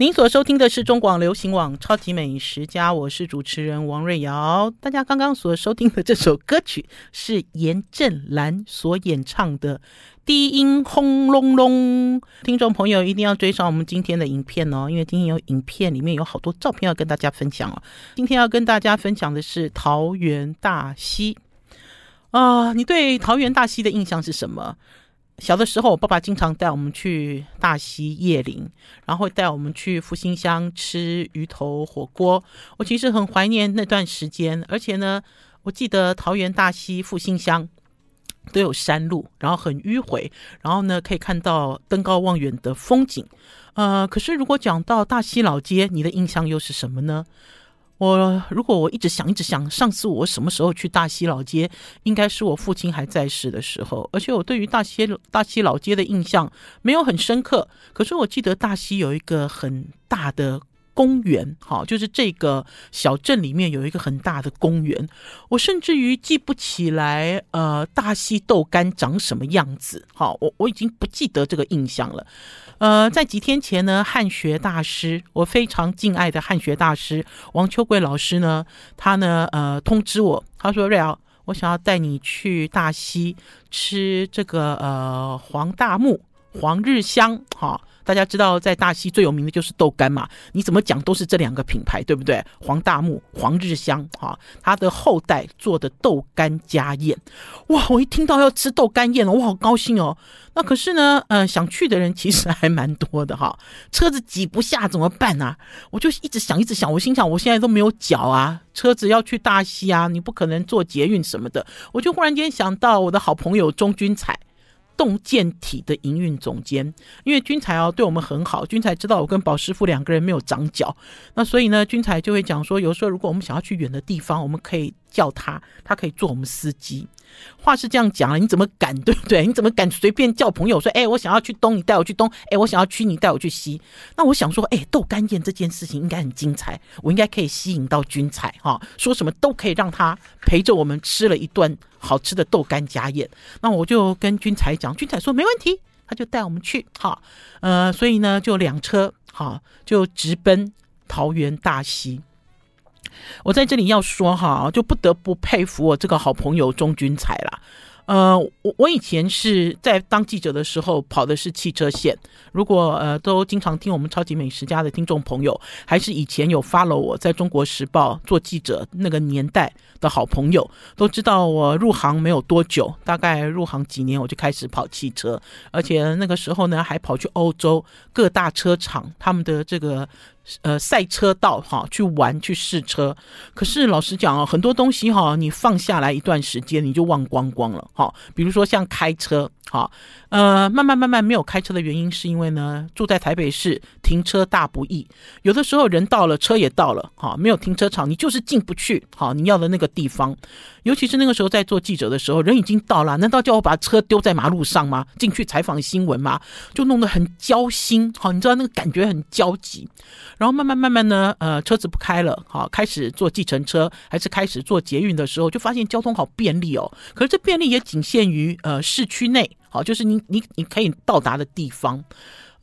您所收听的是中广流行网《超级美食家》，我是主持人王瑞瑶。大家刚刚所收听的这首歌曲是严正兰所演唱的《低音轰隆隆》。听众朋友一定要追上我们今天的影片哦，因为今天有影片，里面有好多照片要跟大家分享哦。今天要跟大家分享的是桃园大溪啊、你对桃园大溪的印象是什么？小的时候，我爸爸经常带我们去大溪夜林，然后带我们去复兴乡吃鱼头火锅。我其实很怀念那段时间，而且呢，我记得桃园大溪复兴乡都有山路，然后很迂回，然后呢可以看到登高望远的风景。呃，可是如果讲到大溪老街，你的印象又是什么呢？我如果我一直想一直想，上次我什么时候去大溪老街？应该是我父亲还在世的时候。而且我对于大溪大溪老街的印象没有很深刻。可是我记得大溪有一个很大的公园，好，就是这个小镇里面有一个很大的公园。我甚至于记不起来，呃，大溪豆干长什么样子。好，我我已经不记得这个印象了。呃，在几天前呢，汉学大师，我非常敬爱的汉学大师王秋桂老师呢，他呢，呃，通知我，他说：“瑞瑶，我想要带你去大溪吃这个呃黄大木黄日香，哈。”大家知道，在大溪最有名的就是豆干嘛，你怎么讲都是这两个品牌，对不对？黄大木、黄日香，哈，他的后代做的豆干家宴，哇！我一听到要吃豆干宴了，我好高兴哦。那可是呢，呃，想去的人其实还蛮多的哈，车子挤不下怎么办啊？我就一直想，一直想，我心想，我现在都没有脚啊，车子要去大溪啊，你不可能坐捷运什么的。我就忽然间想到我的好朋友钟君彩。动健体的营运总监，因为军才哦对我们很好，军才知道我跟宝师傅两个人没有长脚，那所以呢，军才就会讲说，有时候如果我们想要去远的地方，我们可以叫他，他可以做我们司机。话是这样讲了，你怎么敢 对不对？你怎么敢随便叫朋友说，哎，我想要去东，你带我去东；哎，我想要去，你带我去西。那我想说，哎，豆干宴这件事情应该很精彩，我应该可以吸引到君才哈，说什么都可以让他陪着我们吃了一顿好吃的豆干家宴。那我就跟君才讲，君才说没问题，他就带我们去哈。呃，所以呢，就两车哈，就直奔桃园大溪。我在这里要说哈，就不得不佩服我这个好朋友钟君才啦。呃，我我以前是在当记者的时候跑的是汽车线。如果呃都经常听我们超级美食家的听众朋友，还是以前有 follow 我在中国时报做记者那个年代的好朋友，都知道我入行没有多久，大概入行几年我就开始跑汽车，而且那个时候呢还跑去欧洲各大车厂他们的这个。呃，赛车道哈，去玩去试车。可是老实讲啊，很多东西哈，你放下来一段时间，你就忘光光了哈。比如说像开车。哈，呃，慢慢慢慢没有开车的原因，是因为呢，住在台北市，停车大不易。有的时候人到了，车也到了，哈，没有停车场，你就是进不去，好，你要的那个地方。尤其是那个时候在做记者的时候，人已经到了，难道叫我把车丢在马路上吗？进去采访新闻吗？就弄得很焦心，好，你知道那个感觉很焦急。然后慢慢慢慢呢，呃，车子不开了，好，开始坐计程车，还是开始坐捷运的时候，就发现交通好便利哦。可是这便利也仅限于呃市区内。好，就是你你你可以到达的地方，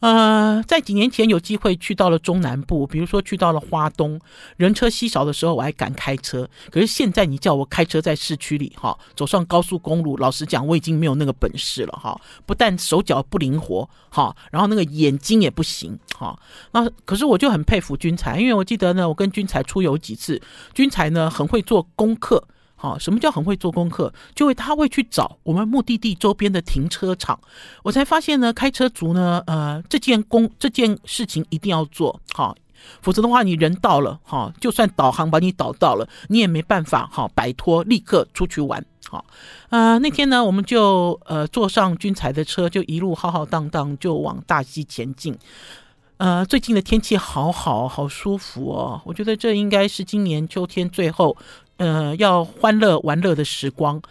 呃，在几年前有机会去到了中南部，比如说去到了花东，人车稀少的时候，我还敢开车。可是现在你叫我开车在市区里，哈，走上高速公路，老实讲，我已经没有那个本事了，哈。不但手脚不灵活，哈，然后那个眼睛也不行，哈。那可是我就很佩服军才，因为我记得呢，我跟军才出游几次，军才呢很会做功课。好，什么叫很会做功课？就会他会去找我们目的地周边的停车场。我才发现呢，开车族呢，呃，这件工这件事情一定要做好，否则的话，你人到了，哈，就算导航把你导到了，你也没办法哈摆脱，立刻出去玩。好，呃，那天呢，我们就呃坐上军才的车，就一路浩浩荡荡就往大溪前进。呃，最近的天气好好，好舒服哦，我觉得这应该是今年秋天最后。呃，要欢乐玩乐的时光，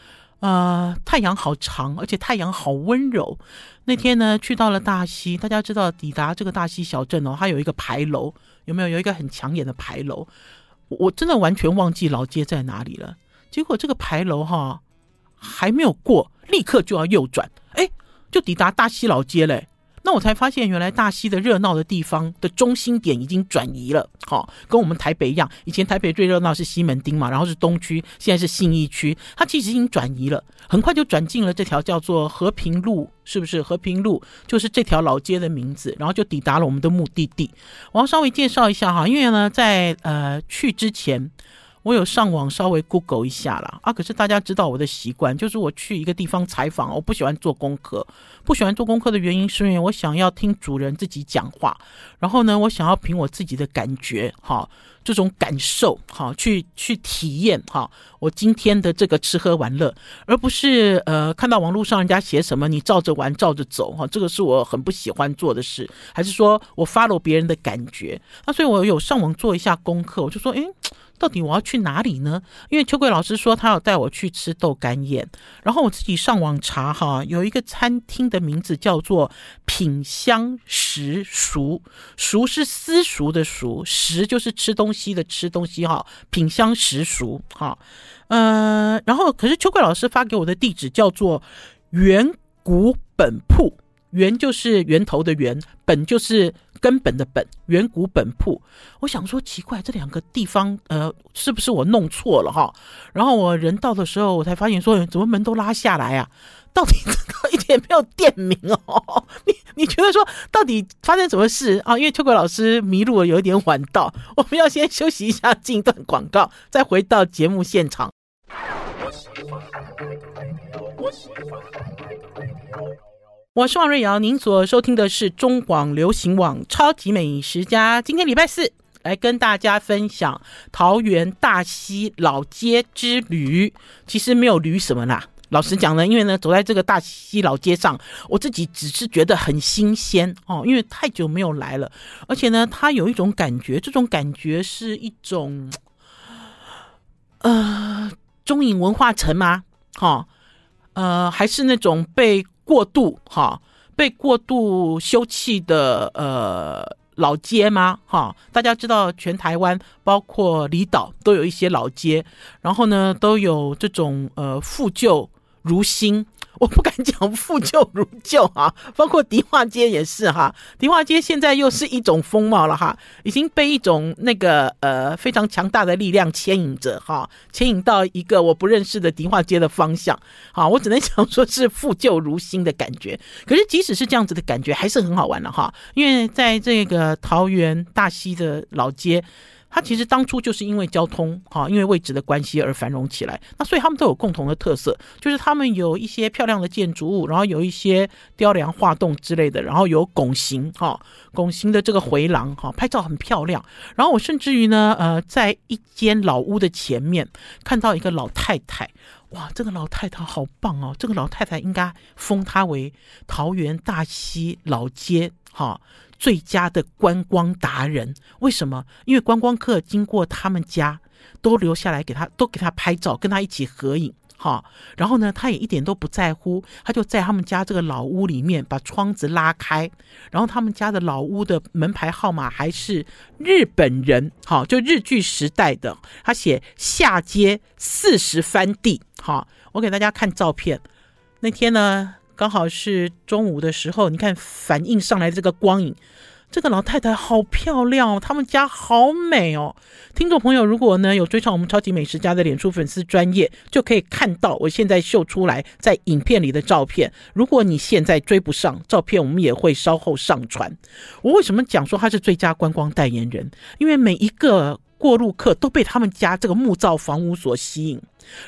呃，太阳好长，而且太阳好温柔。那天呢，去到了大溪，大家知道抵达这个大溪小镇哦，它有一个牌楼，有没有？有一个很抢眼的牌楼，我真的完全忘记老街在哪里了。结果这个牌楼哈还没有过，立刻就要右转，哎，就抵达大溪老街嘞。那我才发现，原来大溪的热闹的地方的中心点已经转移了。好，跟我们台北一样，以前台北最热闹是西门町嘛，然后是东区，现在是信义区，它其实已经转移了，很快就转进了这条叫做和平路，是不是？和平路就是这条老街的名字，然后就抵达了我们的目的地。我要稍微介绍一下哈，因为呢，在呃去之前。我有上网稍微 Google 一下啦，啊，可是大家知道我的习惯，就是我去一个地方采访，我不喜欢做功课，不喜欢做功课的原因是因为我想要听主人自己讲话，然后呢，我想要凭我自己的感觉，哈，这种感受，哈，去去体验，哈，我今天的这个吃喝玩乐，而不是呃看到网络上人家写什么，你照着玩，照着走，哈，这个是我很不喜欢做的事，还是说我 follow 别人的感觉，那所以我有上网做一下功课，我就说，诶。到底我要去哪里呢？因为秋桂老师说他要带我去吃豆干宴，然后我自己上网查哈，有一个餐厅的名字叫做品香食熟，熟是私塾的熟，食就是吃东西的吃东西哈，品香食熟哈，呃，然后可是秋桂老师发给我的地址叫做源谷本铺，源就是源头的源，本就是。根本的本，远古本铺，我想说奇怪，这两个地方，呃，是不是我弄错了哈？然后我人到的时候，我才发现说，怎么门都拉下来啊？到底这个一点没有店名哦？你你觉得说，到底发生什么事啊？因为秋葵老师迷路了，有一点晚到，我们要先休息一下，进一段广告，再回到节目现场。我是王瑞瑶，您所收听的是中广流行网超级美食家。今天礼拜四，来跟大家分享桃园大溪老街之旅。其实没有旅什么啦，老实讲呢，因为呢，走在这个大溪老街上，我自己只是觉得很新鲜哦，因为太久没有来了，而且呢，它有一种感觉，这种感觉是一种，呃，中影文化城吗？哈、呃，还是那种被。过度哈，被过度修葺的呃老街吗？哈，大家知道全台湾包括离岛都有一些老街，然后呢都有这种呃复旧如新。我不敢讲复旧如旧啊，包括迪化街也是哈。迪化街现在又是一种风貌了哈，已经被一种那个呃非常强大的力量牵引着哈，牵引到一个我不认识的迪化街的方向。好，我只能想说是复旧如新的感觉。可是即使是这样子的感觉，还是很好玩的哈，因为在这个桃园大溪的老街。它其实当初就是因为交通哈，因为位置的关系而繁荣起来。那所以他们都有共同的特色，就是他们有一些漂亮的建筑物，然后有一些雕梁画栋之类的，然后有拱形哈，拱形的这个回廊哈，拍照很漂亮。然后我甚至于呢，呃，在一间老屋的前面看到一个老太太，哇，这个老太太好棒哦！这个老太太应该封她为桃园大溪老街哈。最佳的观光达人，为什么？因为观光客经过他们家，都留下来给他，都给他拍照，跟他一起合影，哈。然后呢，他也一点都不在乎，他就在他们家这个老屋里面把窗子拉开，然后他们家的老屋的门牌号码还是日本人，哈，就日据时代的，他写下街四十番地，哈。我给大家看照片，那天呢。刚好是中午的时候，你看反映上来的这个光影，这个老太太好漂亮哦，他们家好美哦。听众朋友，如果呢有追上我们超级美食家的脸书粉丝专业，就可以看到我现在秀出来在影片里的照片。如果你现在追不上照片，我们也会稍后上传。我为什么讲说他是最佳观光代言人？因为每一个过路客都被他们家这个木造房屋所吸引。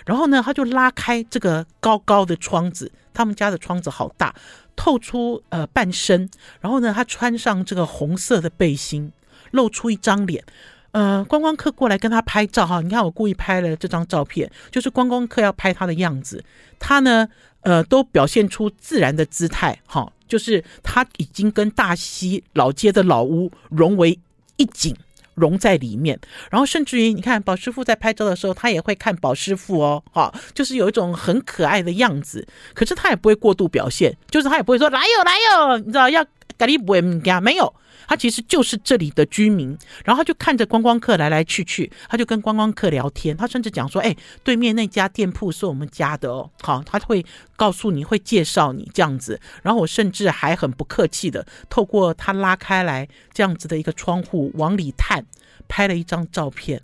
然后呢，他就拉开这个高高的窗子，他们家的窗子好大，透出呃半身。然后呢，他穿上这个红色的背心，露出一张脸。呃，观光客过来跟他拍照哈，你看我故意拍了这张照片，就是观光客要拍他的样子。他呢，呃，都表现出自然的姿态，哈，就是他已经跟大溪老街的老屋融为一景。融在里面，然后甚至于你看宝师傅在拍照的时候，他也会看宝师傅哦，哈，就是有一种很可爱的样子，可是他也不会过度表现，就是他也不会说来哟来哟，你知道要咖喱不会，没有，他其实就是这里的居民，然后他就看着观光客来来去去，他就跟观光客聊天，他甚至讲说：“哎，对面那家店铺是我们家的哦。”好，他会告诉你会介绍你这样子，然后我甚至还很不客气的透过他拉开来这样子的一个窗户往里探，拍了一张照片。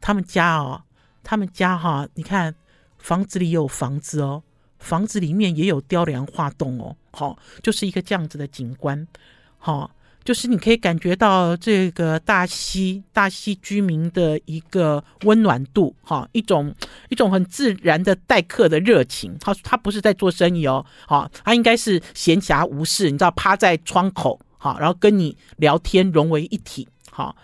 他们家哦，他们家哈、你看房子里有房子哦，房子里面也有雕梁画栋哦，好，就是一个这样子的景观，好。就是你可以感觉到这个大溪大溪居民的一个温暖度，哈，一种一种很自然的待客的热情。他他不是在做生意哦，好，他应该是闲暇无事，你知道，趴在窗口，好，然后跟你聊天，融为一体，好，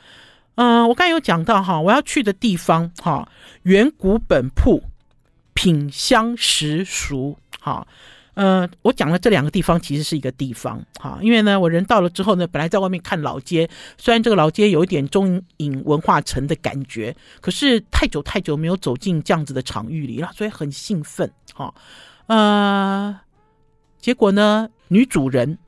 嗯，我刚才有讲到哈，我要去的地方，哈，远古本铺，品香食俗，好。呃，我讲的这两个地方其实是一个地方，哈，因为呢，我人到了之后呢，本来在外面看老街，虽然这个老街有一点中影文化城的感觉，可是太久太久没有走进这样子的场域里了，所以很兴奋，哈，呃，结果呢，女主人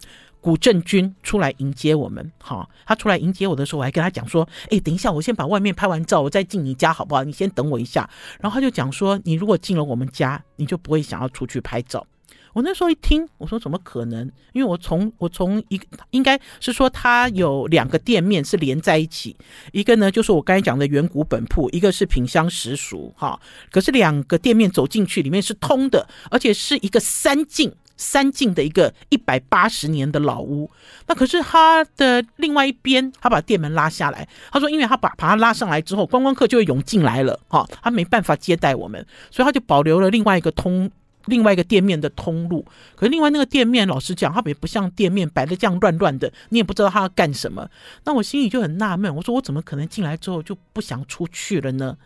古镇君出来迎接我们，哈，她出来迎接我的时候，我还跟她讲说，哎，等一下，我先把外面拍完照，我再进你家好不好？你先等我一下。然后她就讲说，你如果进了我们家，你就不会想要出去拍照。我那时候一听，我说怎么可能？因为我从我从一个应该是说，它有两个店面是连在一起，一个呢就是我刚才讲的远古本铺，一个是品香食俗哈。可是两个店面走进去，里面是通的，而且是一个三进三进的一个一百八十年的老屋。那可是他的另外一边，他把店门拉下来，他说，因为他把把他拉上来之后，观光客就会涌进来了哈，他没办法接待我们，所以他就保留了另外一个通。另外一个店面的通路，可是另外那个店面，老实讲，它也不像店面摆的这样乱乱的，你也不知道它要干什么。那我心里就很纳闷，我说我怎么可能进来之后就不想出去了呢？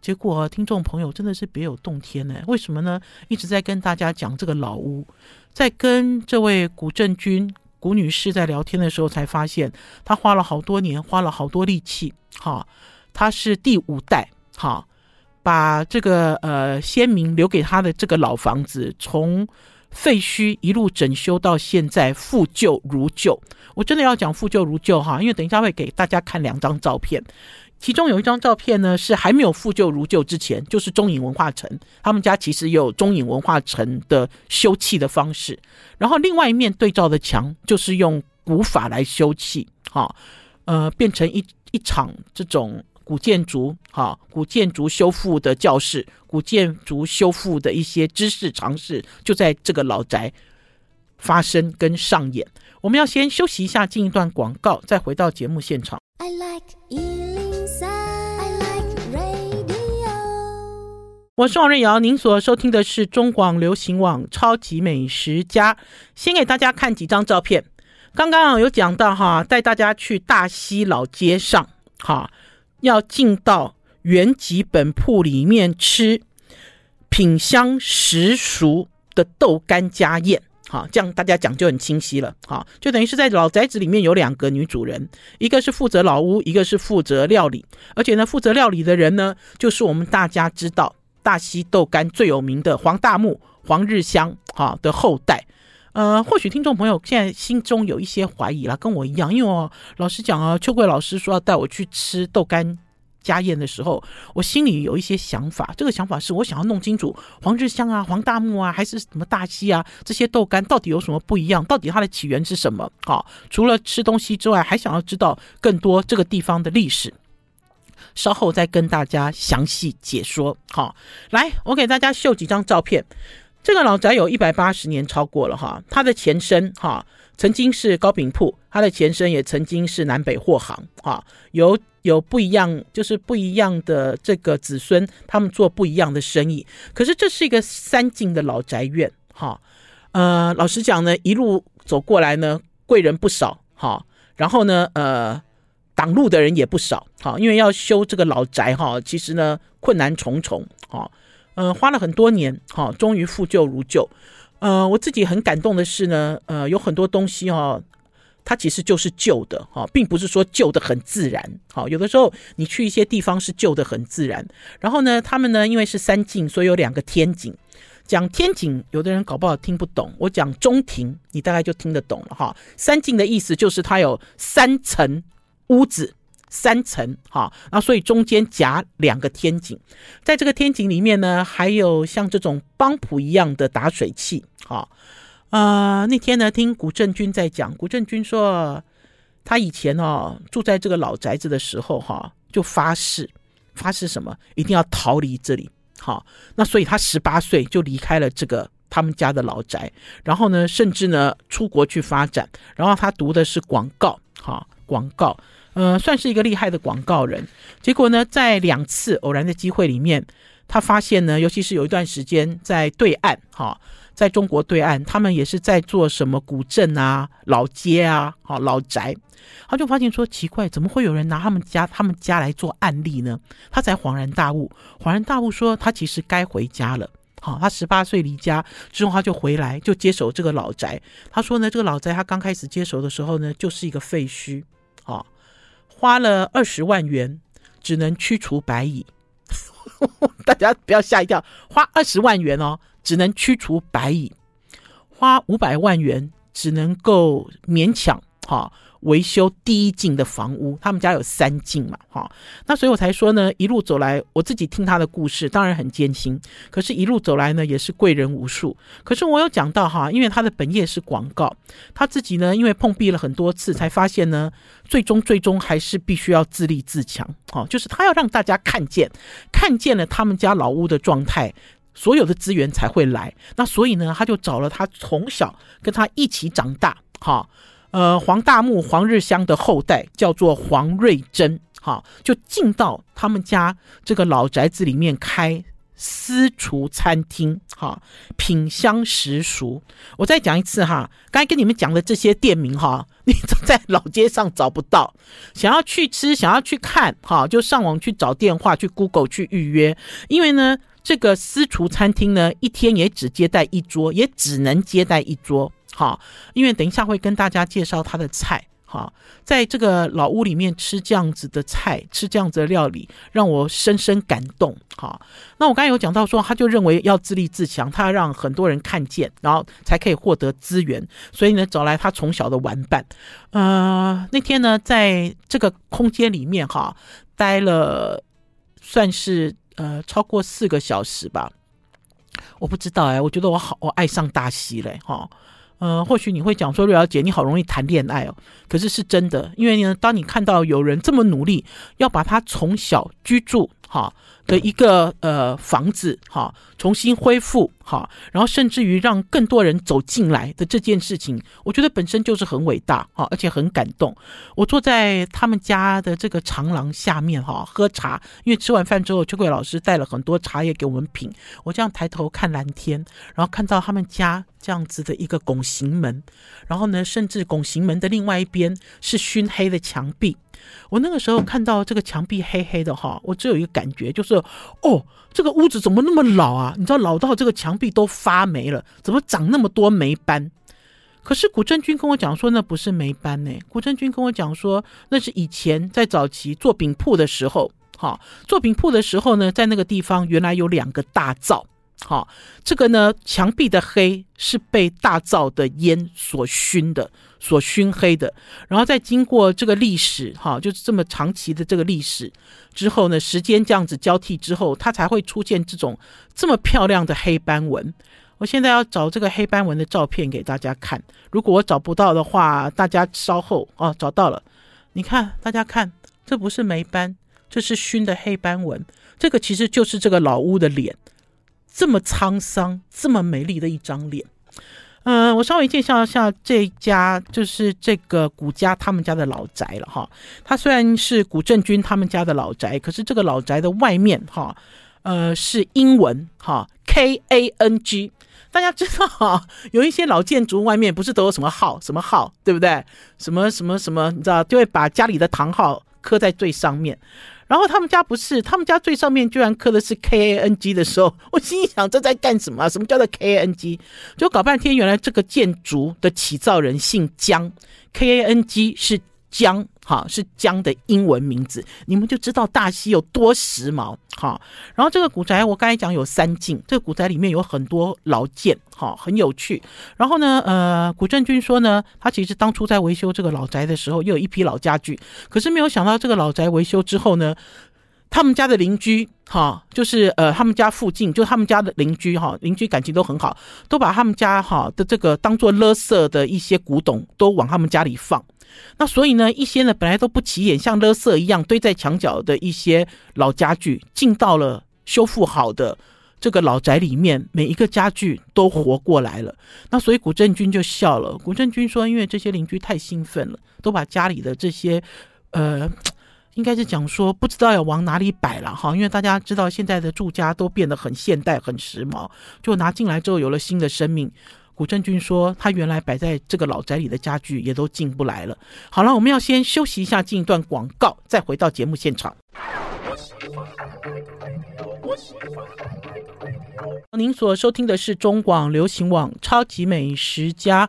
结果听众朋友真的是别有洞天呢。为什么呢？一直在跟大家讲这个老屋，在跟这位古正君古女士在聊天的时候，才发现她花了好多年，花了好多力气。哈，她是第五代。哈。把这个呃先民留给他的这个老房子，从废墟一路整修到现在复旧如旧。我真的要讲复旧如旧哈，因为等一下会给大家看两张照片，其中有一张照片呢是还没有复旧如旧之前，就是中影文化城，他们家其实有中影文化城的修葺的方式。然后另外一面对照的墙就是用古法来修葺，哈，呃，变成一一场这种。古建筑，哈，古建筑修复的教室，古建筑修复的一些知识尝试，就在这个老宅发生跟上演。我们要先休息一下，进一段广告，再回到节目现场。I like 103, I like radio。我是王瑞瑶，您所收听的是中广流行网超级美食家。先给大家看几张照片。刚刚有讲到哈，带大家去大溪老街上，哈。要进到原籍本铺里面吃品香食熟的豆干家宴，好，这样大家讲就很清晰了，好，就等于是在老宅子里面有两个女主人，一个是负责老屋，一个是负责料理，而且呢，负责料理的人呢，就是我们大家知道大溪豆干最有名的黄大木黄日香哈的后代，呃，或许听众朋友现在心中有一些怀疑了，跟我一样，因为我老实讲啊，秋桂老师说要带我去吃豆干。家宴的时候，我心里有一些想法。这个想法是我想要弄清楚黄日香啊、黄大木啊，还是什么大溪啊，这些豆干到底有什么不一样？到底它的起源是什么？好，除了吃东西之外，还想要知道更多这个地方的历史。稍后再跟大家详细解说。好，来，我给大家秀几张照片。这个老宅有一百八十年超过了哈，它的前身哈曾经是糕饼铺，它的前身也曾经是南北货行哈，有。有不一样，就是不一样的这个子孙，他们做不一样的生意。可是这是一个三进的老宅院，哈，呃，老实讲呢，一路走过来呢，贵人不少，哈，然后呢，呃，挡路的人也不少，哈，因为要修这个老宅，哈，其实呢困难重重，哈，呃，花了很多年，哈，终于复旧如旧。呃，我自己很感动的是呢，呃，有很多东西，哈。它其实就是旧的哈，并不是说旧的很自然。好，有的时候你去一些地方是旧的很自然。然后呢，他们呢，因为是三进，所以有两个天井。讲天井，有的人搞不好听不懂。我讲中庭，你大概就听得懂了哈。三进的意思就是它有三层屋子，三层哈，那所以中间夹两个天井，在这个天井里面呢，还有像这种帮浦一样的打水器。哈，呃，那天呢，听古正军在讲，古正军说他以前哦住在这个老宅子的时候哈，就发誓，发誓什么，一定要逃离这里。好，那所以他十八岁就离开了这个他们家的老宅，然后呢，甚至呢出国去发展，然后他读的是广告，哈，广告，呃，算是一个厉害的广告人。结果呢，在两次偶然的机会里面，他发现呢，尤其是有一段时间在对岸，哈。在中国对岸，他们也是在做什么古镇啊、老街啊、好老宅，他就发现说奇怪，怎么会有人拿他们家他们家来做案例呢？他才恍然大悟，恍然大悟说他其实该回家了。好，他十八岁离家之后，他就回来就接手这个老宅。他说呢，这个老宅他刚开始接手的时候呢，就是一个废墟，好，花了二十万元只能驱除白蚁，大家不要吓一跳，花二十万元哦。只能驱除白蚁，花五百万元只能够勉强哈维修第一进的房屋。他们家有三进嘛哈，那所以我才说呢，一路走来，我自己听他的故事，当然很艰辛。可是，一路走来呢，也是贵人无数。可是我有讲到哈，因为他的本业是广告，他自己呢，因为碰壁了很多次，才发现呢，最终最终还是必须要自立自强。哈，就是他要让大家看见，看见了他们家老屋的状态。所有的资源才会来，那所以呢，他就找了他从小跟他一起长大，哈，呃，黄大木、黄日香的后代叫做黄瑞珍，哈，就进到他们家这个老宅子里面开私厨餐厅，哈，品香食熟。我再讲一次哈，刚才跟你们讲的这些店名哈，你在老街上找不到，想要去吃，想要去看，哈，就上网去找电话，去 Google 去预约，因为呢。这个私厨餐厅呢，一天也只接待一桌，也只能接待一桌。好，因为等一下会跟大家介绍他的菜。哈，在这个老屋里面吃这样子的菜，吃这样子的料理，让我深深感动。哈，那我刚才有讲到说，他就认为要自立自强，他要让很多人看见，然后才可以获得资源。所以呢，找来他从小的玩伴。呃，那天呢，在这个空间里面哈，待了算是。呃，超过四个小时吧，我不知道哎，我觉得我好，我爱上大溪嘞，哈，嗯，或许你会讲说，瑞瑶姐，你好容易谈恋爱哦，可是是真的，因为呢，当你看到有人这么努力，要把他从小居住，哈。的一个呃房子哈，重新恢复哈，然后甚至于让更多人走进来的这件事情，我觉得本身就是很伟大哈，而且很感动。我坐在他们家的这个长廊下面哈，喝茶，因为吃完饭之后，秋桂老师带了很多茶叶给我们品。我这样抬头看蓝天，然后看到他们家这样子的一个拱形门，然后呢，甚至拱形门的另外一边是熏黑的墙壁。我那个时候看到这个墙壁黑黑的哈，我只有一个感觉，就是哦，这个屋子怎么那么老啊？你知道老到这个墙壁都发霉了，怎么长那么多霉斑？可是古镇君跟我讲说，那不是霉斑呢。古镇君跟我讲说，那是以前在早期做饼铺的时候，哈，做饼铺的时候呢，在那个地方原来有两个大灶。哈，这个呢，墙壁的黑是被大灶的烟所熏的，所熏黑的。然后再经过这个历史，哈，就是这么长期的这个历史之后呢，时间这样子交替之后，它才会出现这种这么漂亮的黑斑纹。我现在要找这个黑斑纹的照片给大家看，如果我找不到的话，大家稍后哦，找到了，你看，大家看，这不是霉斑，这是熏的黑斑纹。这个其实就是这个老屋的脸。这么沧桑、这么美丽的一张脸，嗯、我稍微介绍一下这家，就是这个古家他们家的老宅了哈。它虽然是古正军他们家的老宅，可是这个老宅的外面哈，呃，是英文哈，K A N G。大家知道哈，有一些老建筑外面不是都有什么号、什么号，对不对？什么什么什么，你知道，就会把家里的堂号刻在最上面。然后他们家不是，他们家最上面居然刻的是 K A N G 的时候，我心想这在干什么？什么叫做 K A N G？就搞半天，原来这个建筑的起造人姓姜，K A N G 是江，哈，是江的英文名字，你们就知道大溪有多时髦，哈。然后这个古宅，我刚才讲有三进，这个古宅里面有很多老件，哈，很有趣。然后呢，呃，古镇君说呢，他其实当初在维修这个老宅的时候，又有一批老家具，可是没有想到这个老宅维修之后呢，他们家的邻居，哈，就是呃，他们家附近，就他们家的邻居，哈，邻居感情都很好，都把他们家哈的这个当做垃圾的一些古董，都往他们家里放。那所以呢，一些呢本来都不起眼，像垃圾一样堆在墙角的一些老家具，进到了修复好的这个老宅里面，每一个家具都活过来了。那所以古镇君就笑了。古镇君说，因为这些邻居太兴奋了，都把家里的这些，呃，应该是讲说不知道要往哪里摆了哈。因为大家知道现在的住家都变得很现代、很时髦，就拿进来之后有了新的生命。古正君说，他原来摆在这个老宅里的家具也都进不来了。好了，我们要先休息一下，进一段广告，再回到节目现场。您所收听的是中广流行网《超级美食家》，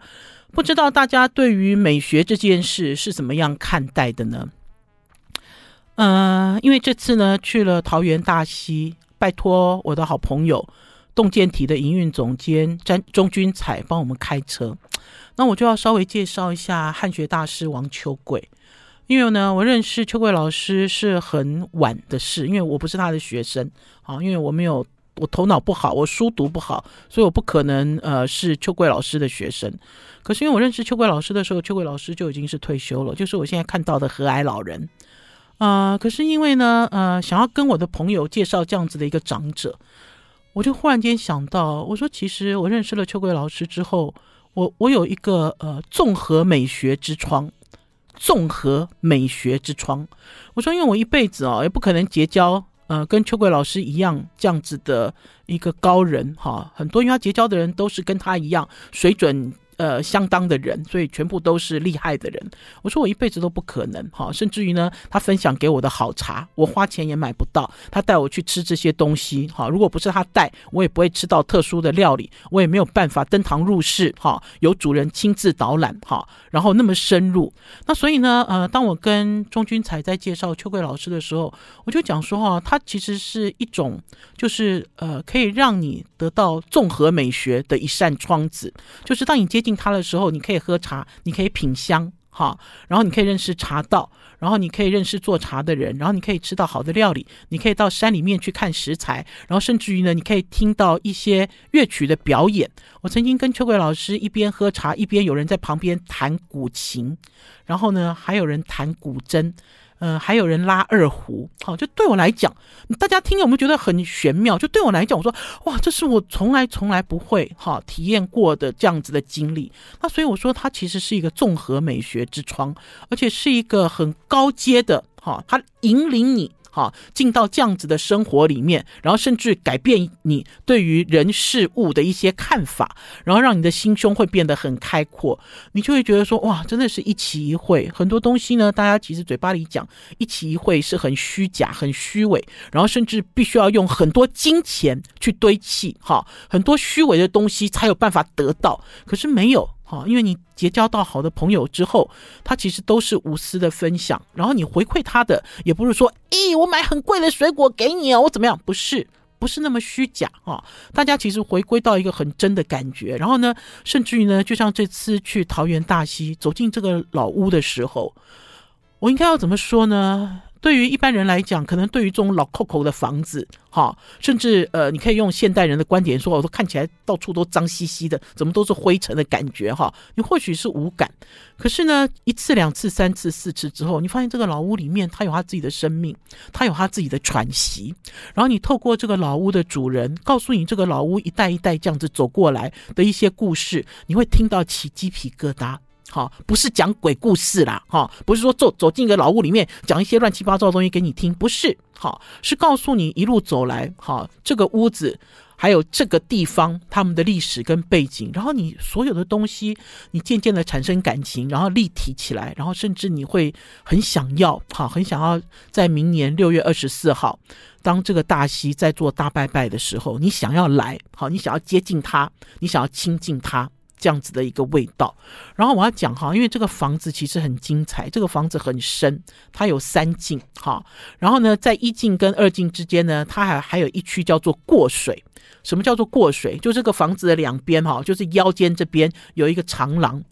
不知道大家对于美学这件事是怎么样看待的呢？嗯、呃，因为这次呢去了桃园大溪，拜托我的好朋友。洞见体的营运总监詹钟君彩帮我们开车，那我就要稍微介绍一下汉学大师王秋桂，因为呢，我认识秋桂老师是很晚的事，因为我不是他的学生，啊，因为我没有，我头脑不好，我书读不好，所以我不可能呃是秋桂老师的学生。可是因为我认识秋桂老师的时候，秋桂老师就已经是退休了，就是我现在看到的和蔼老人，啊、可是因为呢，呃，想要跟我的朋友介绍这样子的一个长者。我就忽然间想到，我说其实我认识了秋桂老师之后，我我有一个呃综合美学之窗，综合美学之窗。我说，因为我一辈子啊，也不可能结交呃跟秋桂老师一样这样子的一个高人哈，很多因为他结交的人都是跟他一样水准。呃，相当的人，所以全部都是厉害的人。我说我一辈子都不可能哈，甚至于呢，他分享给我的好茶，我花钱也买不到。他带我去吃这些东西哈，如果不是他带，我也不会吃到特殊的料理，我也没有办法登堂入室哈，有主人亲自导览哈，然后那么深入。那所以呢，呃，当我跟钟君才在介绍秋桂老师的时候，我就讲说哈，他其实是一种，就是呃，可以让你得到综合美学的一扇窗子，就是当你接。进他的时候，你可以喝茶，你可以品香，哈，然后你可以认识茶道，然后你可以认识做茶的人，然后你可以吃到好的料理，你可以到山里面去看食材，然后甚至于呢，你可以听到一些乐曲的表演。我曾经跟秋桂老师一边喝茶，一边有人在旁边弹古琴，然后呢，还有人弹古筝。嗯，还有人拉二胡，好，就对我来讲，大家听有没有觉得很玄妙？就对我来讲，我说哇，这是我从来从来不会哈体验过的这样子的经历。那所以我说，它其实是一个综合美学之窗，而且是一个很高阶的哈，它引领你。好，进到这样子的生活里面，然后甚至改变你对于人事物的一些看法，然后让你的心胸会变得很开阔，你就会觉得说，哇，真的是一期一会。很多东西呢，大家其实嘴巴里讲一期一会是很虚假、很虚伪，然后甚至必须要用很多金钱去堆砌，哈，很多虚伪的东西才有办法得到，可是没有。好，因为你结交到好的朋友之后，他其实都是无私的分享，然后你回馈他的也不是说，咦，我买很贵的水果给你啊，我怎么样？不是，不是那么虚假啊。大家其实回归到一个很真的感觉，然后呢，甚至于呢，就像这次去桃园大溪走进这个老屋的时候，我应该要怎么说呢？对于一般人来讲，可能对于这种老扣扣的房子，哈，甚至呃，你可以用现代人的观点说，我都看起来到处都脏兮兮的，怎么都是灰尘的感觉，哈，你或许是无感，可是呢，一次、两次、三次、四次之后，你发现这个老屋里面，它有它自己的生命，它有它自己的喘息，然后你透过这个老屋的主人，告诉你这个老屋一代一代这样子走过来的一些故事，你会听到起鸡皮疙瘩。好，不是讲鬼故事啦，哈，不是说走走进一个老屋里面讲一些乱七八糟的东西给你听，不是，好，是告诉你一路走来，哈，这个屋子还有这个地方他们的历史跟背景，然后你所有的东西，你渐渐的产生感情，然后立体起来，然后甚至你会很想要，好，很想要在明年六月二十四号，当这个大溪在做大拜拜的时候，你想要来，好，你想要接近他，你想要亲近他。这样子的一个味道。然后我要讲哈，因为这个房子其实很精彩，这个房子很深，它有三进哈。然后呢，在一进跟二进之间呢，它还还有一区叫做过水。什么叫做过水？就这个房子的两边哈，就是腰间这边有一个长廊。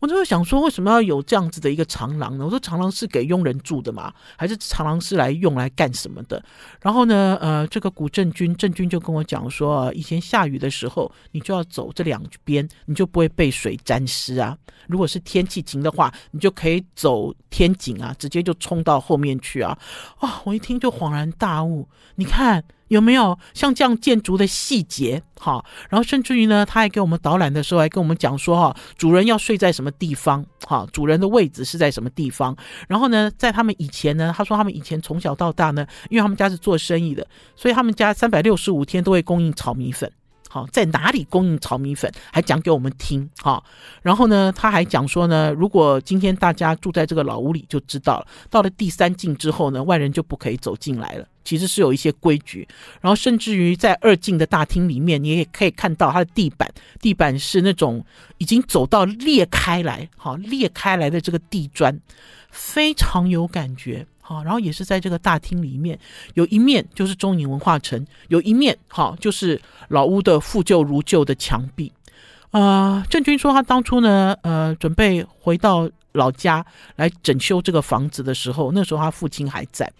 我就会想说，为什么要有这样子的一个长廊呢？我说长廊是给佣人住的嘛，还是长廊是来用来干什么的？然后呢，呃，这个古镇君镇君就跟我讲说，以前下雨的时候，你就要走这两边，你就不会被水沾湿啊。如果是天气晴的话，你就可以走天井啊，直接就冲到后面去啊。啊、我一听就恍然大悟，你看。有没有像这样建筑的细节？哈，然后甚至于呢，他还给我们导览的时候，还跟我们讲说，哈，主人要睡在什么地方？哈，主人的位置是在什么地方？然后呢，在他们以前呢，他说他们以前从小到大呢，因为他们家是做生意的，所以他们家三百六十五天都会供应炒米粉。好，在哪里供应炒米粉，还讲给我们听。哈，然后呢，他还讲说呢，如果今天大家住在这个老屋里，就知道了，到了第三进之后呢，外人就不可以走进来了。其实是有一些规矩，然后甚至于在二进的大厅里面，你也可以看到它的地板，地板是那种已经走到裂开来，好，裂开来的这个地砖，非常有感觉，啊，然后也是在这个大厅里面，有一面就是中影文化城，有一面好就是老屋的复旧如旧的墙壁，啊，郑钧说他当初呢，呃，准备回到。老家来整修这个房子的时候，那时候他父亲还在，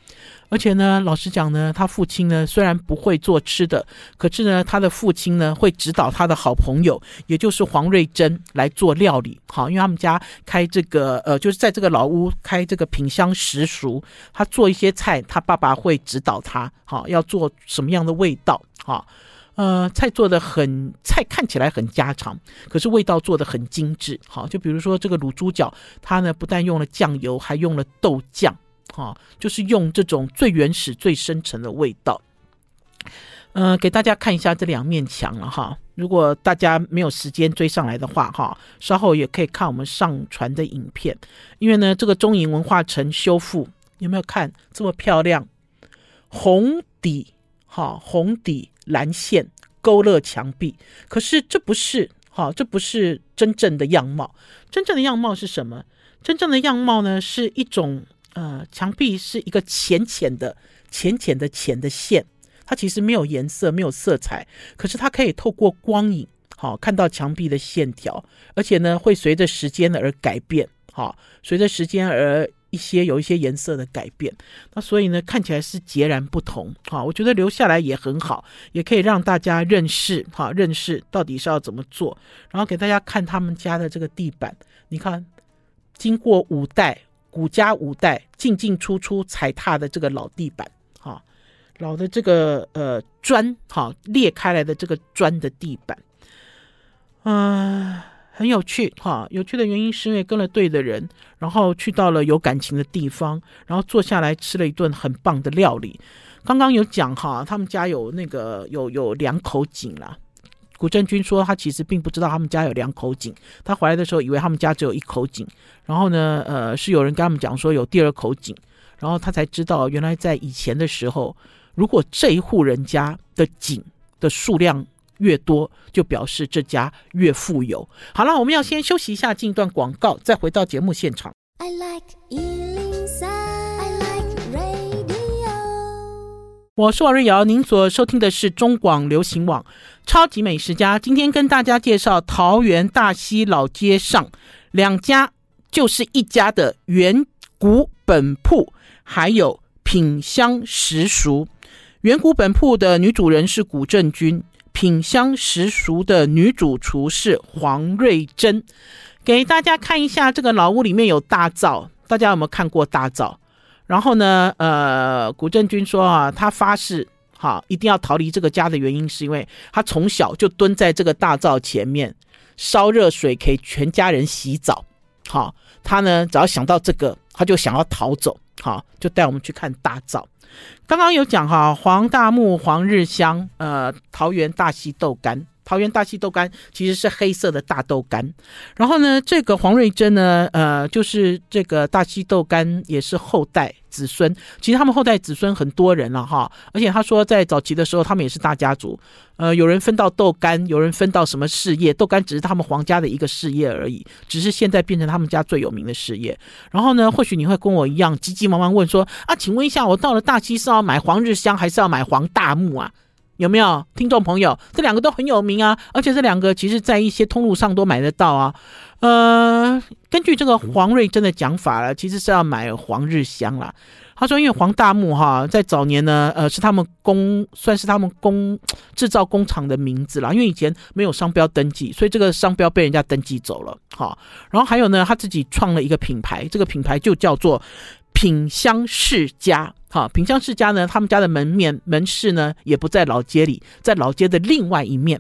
而且呢，老实讲呢，他父亲呢虽然不会做吃的，可是呢，他的父亲呢会指导他的好朋友，也就是黄瑞珍来做料理。好，因为他们家开这个呃，就是在这个老屋开这个品香食塾，他做一些菜，他爸爸会指导他，好，要做什么样的味道，好。呃，菜做的很，菜看起来很家常，可是味道做的很精致。好，就比如说这个卤猪脚，它呢不但用了酱油，还用了豆酱，哈，就是用这种最原始、最深沉的味道。呃，给大家看一下这两面墙了哈。如果大家没有时间追上来的话，哈，稍后也可以看我们上传的影片。因为呢，这个中影文化城修复有没有看这么漂亮？红底，哈，红底。蓝线勾勒墙壁，可是这不是哈，这不是真正的样貌。真正的样貌是什么？真正的样貌呢，是一种呃，墙壁是一个浅浅的、浅浅的浅的线，它其实没有颜色，没有色彩，可是它可以透过光影，好看到墙壁的线条，而且呢，会随着时间而改变，好，随着时间而。一些有一些颜色的改变，那所以呢，看起来是截然不同。哈，我觉得留下来也很好，也可以让大家认识哈，认识到底是要怎么做。然后给大家看他们家的这个地板，你看，经过五代古家五代进进出出踩踏的这个老地板，哈，老的这个呃砖，哈，裂开来的这个砖的地板，嗯。很有趣哈，有趣的原因是因为跟了对的人，然后去到了有感情的地方，然后坐下来吃了一顿很棒的料理。刚刚有讲哈，他们家有那个有有两口井啦。古镇君说他其实并不知道他们家有两口井，他回来的时候以为他们家只有一口井，然后呢，呃，是有人跟他们讲说有第二口井，然后他才知道原来在以前的时候，如果这一户人家的井的数量。越多就表示这家越富有。好了，我们要先休息一下，进一段广告，再回到节目现场。我是王瑞瑶，您所收听的是中广流行网超级美食家。今天跟大家介绍桃园大溪老街上两家就是一家的元古本铺，还有品香食熟。元古本铺的女主人是古镇君。品香食塾的女主厨是黄瑞珍，给大家看一下这个老屋里面有大灶，大家有没有看过大灶？然后呢，呃，古镇君说啊，他发誓，哈，一定要逃离这个家的原因是因为他从小就蹲在这个大灶前面烧热水给全家人洗澡，好，他呢只要想到这个，他就想要逃走，好，就带我们去看大灶。刚刚有讲哈，黄大木、黄日香，呃，桃园大溪豆干，桃园大溪豆干其实是黑色的大豆干。然后呢，这个黄瑞珍呢，呃，就是这个大溪豆干也是后代子孙。其实他们后代子孙很多人了哈，而且他说在早期的时候，他们也是大家族。呃，有人分到豆干，有人分到什么事业，豆干只是他们皇家的一个事业而已，只是现在变成他们家最有名的事业。然后呢，或许你会跟我一样急急忙忙问说啊，请问一下，我到了大溪是要买黄日香，还是要买黄大木啊？有没有听众朋友？这两个都很有名啊，而且这两个其实在一些通路上都买得到啊。呃，根据这个黄瑞珍的讲法了，其实是要买黄日香啦。他说，因为黄大木哈，在早年呢，呃，是他们工算是他们工制造工厂的名字啦。因为以前没有商标登记，所以这个商标被人家登记走了。哈，然后还有呢，他自己创了一个品牌，这个品牌就叫做品香世家。好，品香世家呢，他们家的门面门市呢，也不在老街里，在老街的另外一面。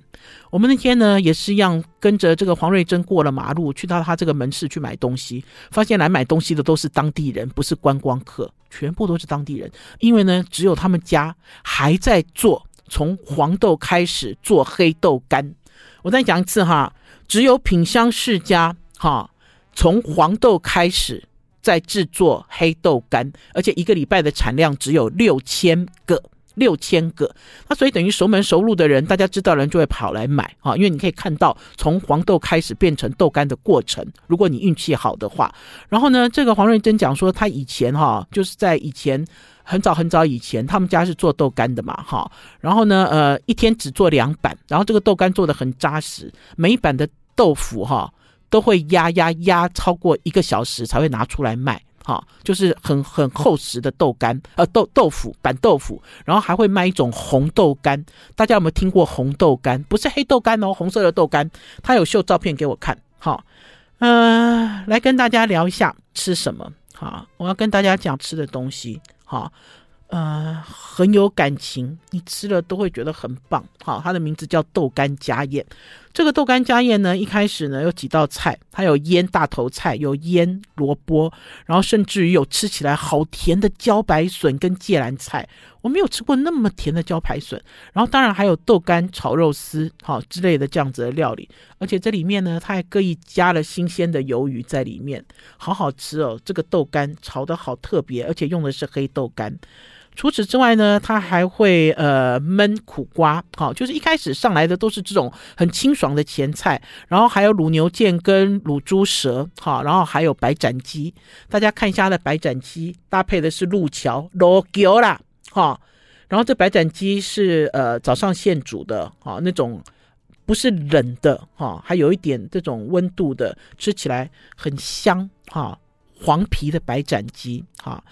我们那天呢，也是一样跟着这个黄瑞珍过了马路，去到他这个门市去买东西，发现来买东西的都是当地人，不是观光客，全部都是当地人。因为呢，只有他们家还在做从黄豆开始做黑豆干。我再讲一次哈，只有品香世家哈，从黄豆开始。在制作黑豆干，而且一个礼拜的产量只有六千个，六千个。那所以等于熟门熟路的人，大家知道人就会跑来买啊，因为你可以看到从黄豆开始变成豆干的过程。如果你运气好的话，然后呢，这个黄瑞珍讲说，他以前哈，就是在以前很早很早以前，他们家是做豆干的嘛，哈。然后呢，呃，一天只做两板，然后这个豆干做的很扎实，每一板的豆腐哈。都会压压压超过一个小时才会拿出来卖，哈，就是很很厚实的豆干，呃豆豆腐板豆腐，然后还会卖一种红豆干，大家有没有听过红豆干？不是黑豆干哦，红色的豆干，他有秀照片给我看，好，呃，来跟大家聊一下吃什么，好，我要跟大家讲吃的东西，好。呃，很有感情，你吃了都会觉得很棒。好，它的名字叫豆干家宴。这个豆干家宴呢，一开始呢有几道菜，它有腌大头菜，有腌萝卜，然后甚至于有吃起来好甜的茭白笋跟芥蓝菜。我没有吃过那么甜的茭白笋。然后当然还有豆干炒肉丝，好之类的这样子的料理。而且这里面呢，它还刻意加了新鲜的鱿鱼在里面，好好吃哦。这个豆干炒得好特别，而且用的是黑豆干。除此之外呢，它还会呃焖苦瓜，好，就是一开始上来的都是这种很清爽的前菜，然后还有卤牛腱跟卤猪舌，好，然后还有白斩鸡。大家看一下它的白斩鸡，搭配的是路桥罗桥啦，哈，然后这白斩鸡是呃早上现煮的，哈，那种不是冷的，哈，还有一点这种温度的，吃起来很香，哈，黄皮的白斩鸡，哈。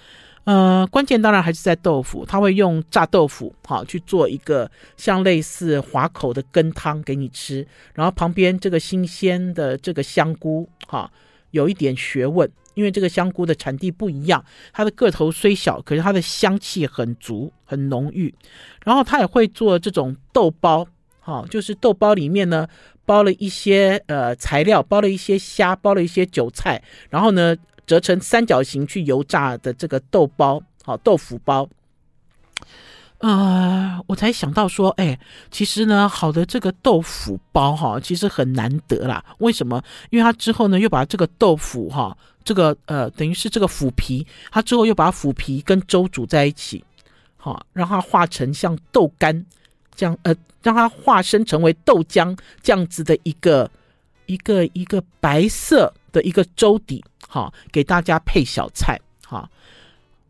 呃，关键当然还是在豆腐，他会用炸豆腐好去做一个像类似滑口的羹汤给你吃，然后旁边这个新鲜的这个香菇哈，有一点学问，因为这个香菇的产地不一样，它的个头虽小，可是它的香气很足很浓郁，然后他也会做这种豆包，哈，就是豆包里面呢包了一些呃材料，包了一些虾，包了一些韭菜，然后呢。折成三角形去油炸的这个豆包，好豆腐包，呃，我才想到说，哎，其实呢，好的这个豆腐包哈，其实很难得啦。为什么？因为它之后呢，又把这个豆腐哈，这个呃，等于是这个腐皮，它之后又把腐皮跟粥煮在一起，好，让它化成像豆干这样，呃，让它化身成为豆浆这样子的一个一个一个白色的一个粥底。好，给大家配小菜。好，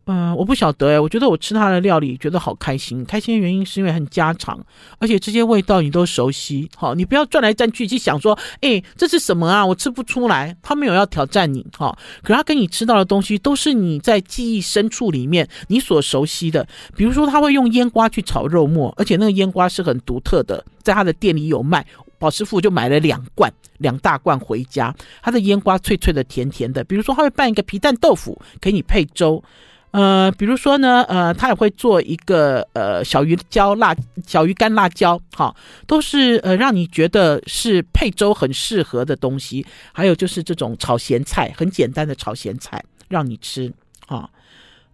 嗯，我不晓得哎，我觉得我吃他的料理觉得好开心。开心的原因是因为很家常，而且这些味道你都熟悉。好，你不要转来转去去想说，哎，这是什么啊？我吃不出来。他没有要挑战你，哈，可他跟你吃到的东西都是你在记忆深处里面你所熟悉的。比如说，他会用腌瓜去炒肉末，而且那个腌瓜是很独特的，在他的店里有卖。宝师傅就买了两罐，两大罐回家。他的腌瓜脆脆的、甜甜的。比如说，他会拌一个皮蛋豆腐给你配粥。呃，比如说呢，呃，他也会做一个呃小鱼椒辣、小鱼干辣椒，哈，都是呃让你觉得是配粥很适合的东西。还有就是这种炒咸菜，很简单的炒咸菜让你吃，啊，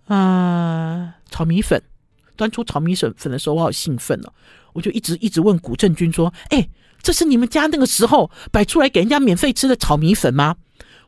呃，炒米粉。端出炒米粉粉的时候，我好兴奋哦，我就一直一直问古正军说：“哎，这是你们家那个时候摆出来给人家免费吃的炒米粉吗？”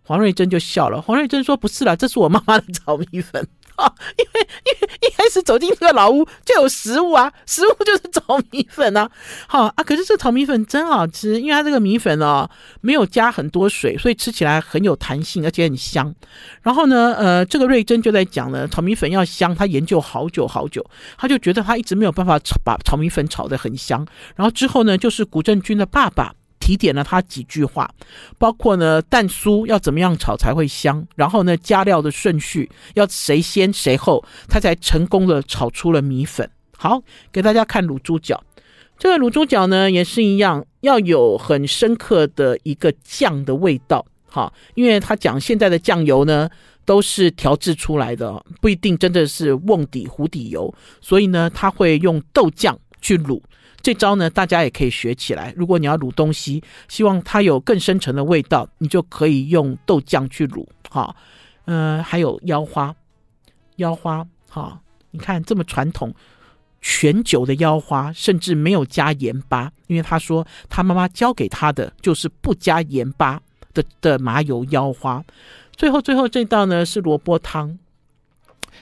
黄瑞珍就笑了。黄瑞珍说：“不是啦，这是我妈妈的炒米粉。”啊，因为因为一开始走进这个老屋就有食物啊，食物 就是炒米粉啊。好啊，可是这炒米粉真好吃，因为它这个米粉哦没有加很多水，所以吃起来很有弹性，而且很香。然后呢，呃，这个瑞珍就在讲呢，炒米粉要香，他研究好久好久，他就觉得他一直没有办法炒把炒米粉炒得很香。然后之后呢，就是古正军的爸爸。提点了他几句话，包括呢蛋酥要怎么样炒才会香，然后呢加料的顺序要谁先谁后，他才成功的炒出了米粉。好，给大家看卤猪脚，这个卤猪脚呢也是一样，要有很深刻的一个酱的味道。好，因为他讲现在的酱油呢都是调制出来的，不一定真的是瓮底糊底油，所以呢他会用豆酱去卤。这招呢，大家也可以学起来。如果你要卤东西，希望它有更深沉的味道，你就可以用豆酱去卤。哈，呃，还有腰花，腰花，哈，你看这么传统，全酒的腰花，甚至没有加盐巴，因为他说他妈妈教给他的就是不加盐巴的的麻油腰花。最后，最后这道呢是萝卜汤。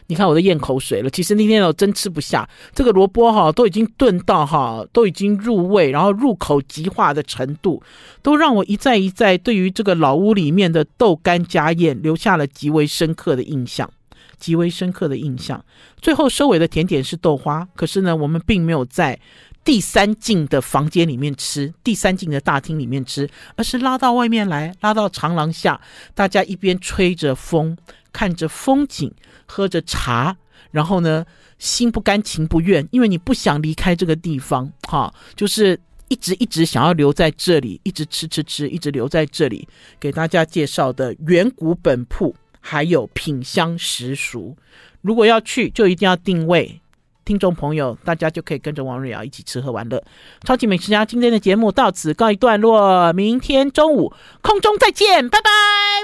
你看我都咽口水了。其实那天我真吃不下这个萝卜哈，都已经炖到哈，都已经入味，然后入口即化的程度，都让我一再一再对于这个老屋里面的豆干家宴留下了极为深刻的印象，极为深刻的印象。最后收尾的甜点是豆花，可是呢，我们并没有在第三进的房间里面吃，第三进的大厅里面吃，而是拉到外面来，拉到长廊下，大家一边吹着风，看着风景。喝着茶，然后呢，心不甘情不愿，因为你不想离开这个地方，哈，就是一直一直想要留在这里，一直吃吃吃，一直留在这里。给大家介绍的远古本铺，还有品香食俗，如果要去，就一定要定位。听众朋友，大家就可以跟着王瑞瑶一起吃喝玩乐。超级美食家今天的节目到此告一段落，明天中午空中再见，拜拜，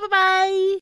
拜拜。